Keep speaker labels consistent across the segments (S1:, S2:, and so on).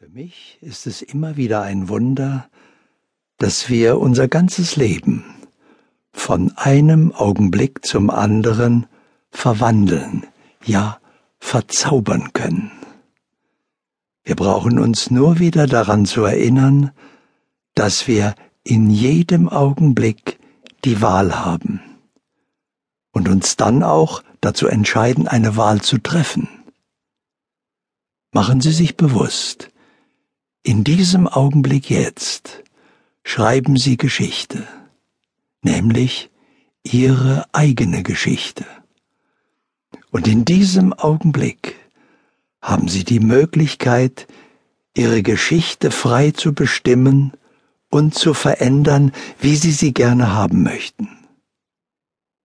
S1: Für mich ist es immer wieder ein Wunder, dass wir unser ganzes Leben von einem Augenblick zum anderen verwandeln, ja verzaubern können. Wir brauchen uns nur wieder daran zu erinnern, dass wir in jedem Augenblick die Wahl haben und uns dann auch dazu entscheiden, eine Wahl zu treffen. Machen Sie sich bewusst, in diesem Augenblick jetzt schreiben Sie Geschichte, nämlich Ihre eigene Geschichte. Und in diesem Augenblick haben Sie die Möglichkeit, Ihre Geschichte frei zu bestimmen und zu verändern, wie Sie sie gerne haben möchten.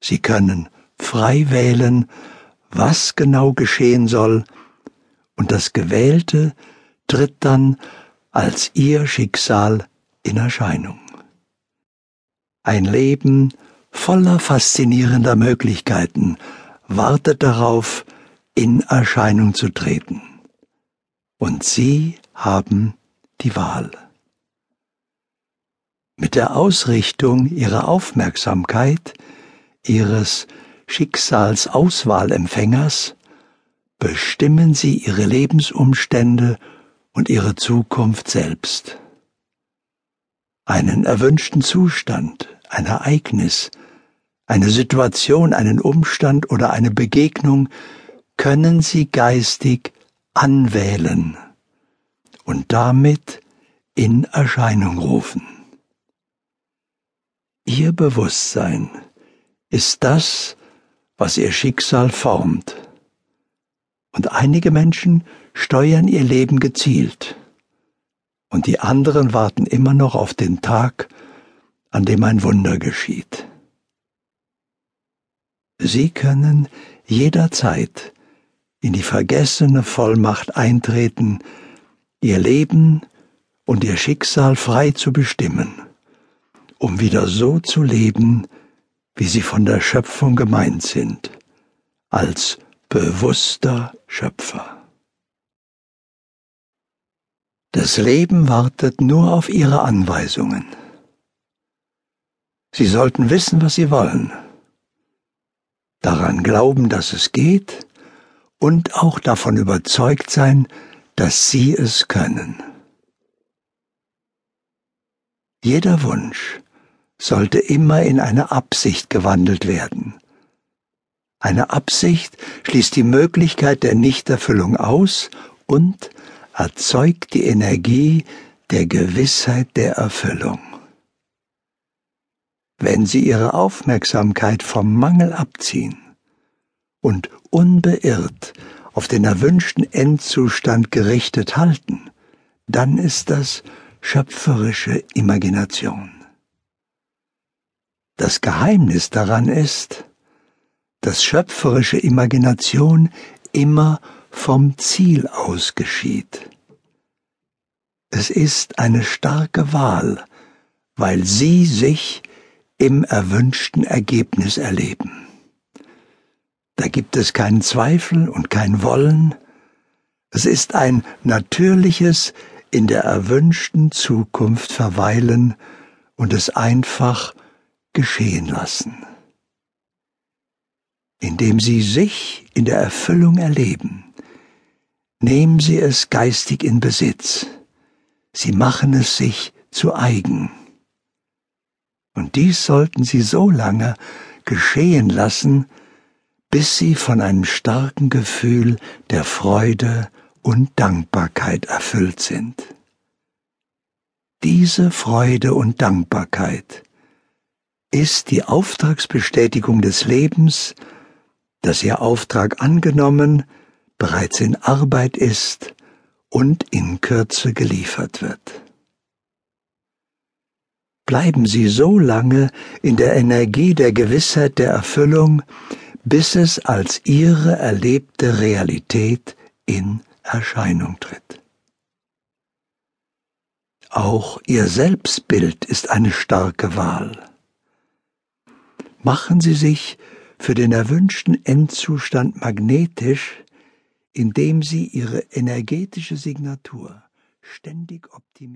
S1: Sie können frei wählen, was genau geschehen soll, und das Gewählte tritt dann als ihr Schicksal in Erscheinung. Ein Leben voller faszinierender Möglichkeiten wartet darauf, in Erscheinung zu treten. Und Sie haben die Wahl. Mit der Ausrichtung Ihrer Aufmerksamkeit, Ihres Schicksalsauswahlempfängers, bestimmen Sie Ihre Lebensumstände und ihre Zukunft selbst. Einen erwünschten Zustand, ein Ereignis, eine Situation, einen Umstand oder eine Begegnung können Sie geistig anwählen und damit in Erscheinung rufen. Ihr Bewusstsein ist das, was Ihr Schicksal formt. Und einige Menschen steuern ihr Leben gezielt, und die anderen warten immer noch auf den Tag, an dem ein Wunder geschieht. Sie können jederzeit in die vergessene Vollmacht eintreten, ihr Leben und ihr Schicksal frei zu bestimmen, um wieder so zu leben, wie sie von der Schöpfung gemeint sind, als bewusster Schöpfer. Das Leben wartet nur auf Ihre Anweisungen. Sie sollten wissen, was Sie wollen, daran glauben, dass es geht und auch davon überzeugt sein, dass Sie es können. Jeder Wunsch sollte immer in eine Absicht gewandelt werden. Eine Absicht schließt die Möglichkeit der Nichterfüllung aus und erzeugt die Energie der Gewissheit der Erfüllung. Wenn Sie Ihre Aufmerksamkeit vom Mangel abziehen und unbeirrt auf den erwünschten Endzustand gerichtet halten, dann ist das schöpferische Imagination. Das Geheimnis daran ist, dass schöpferische Imagination immer vom Ziel aus geschieht. Es ist eine starke Wahl, weil sie sich im erwünschten Ergebnis erleben. Da gibt es keinen Zweifel und kein Wollen, es ist ein natürliches in der erwünschten Zukunft verweilen und es einfach geschehen lassen. Indem sie sich in der Erfüllung erleben, Nehmen Sie es geistig in Besitz. Sie machen es sich zu eigen. Und dies sollten Sie so lange geschehen lassen, bis Sie von einem starken Gefühl der Freude und Dankbarkeit erfüllt sind. Diese Freude und Dankbarkeit ist die Auftragsbestätigung des Lebens, dass Ihr Auftrag angenommen, bereits in Arbeit ist und in Kürze geliefert wird. Bleiben Sie so lange in der Energie der Gewissheit der Erfüllung, bis es als Ihre erlebte Realität in Erscheinung tritt. Auch Ihr Selbstbild ist eine starke Wahl. Machen Sie sich für den erwünschten Endzustand magnetisch, indem sie ihre energetische Signatur ständig optimieren.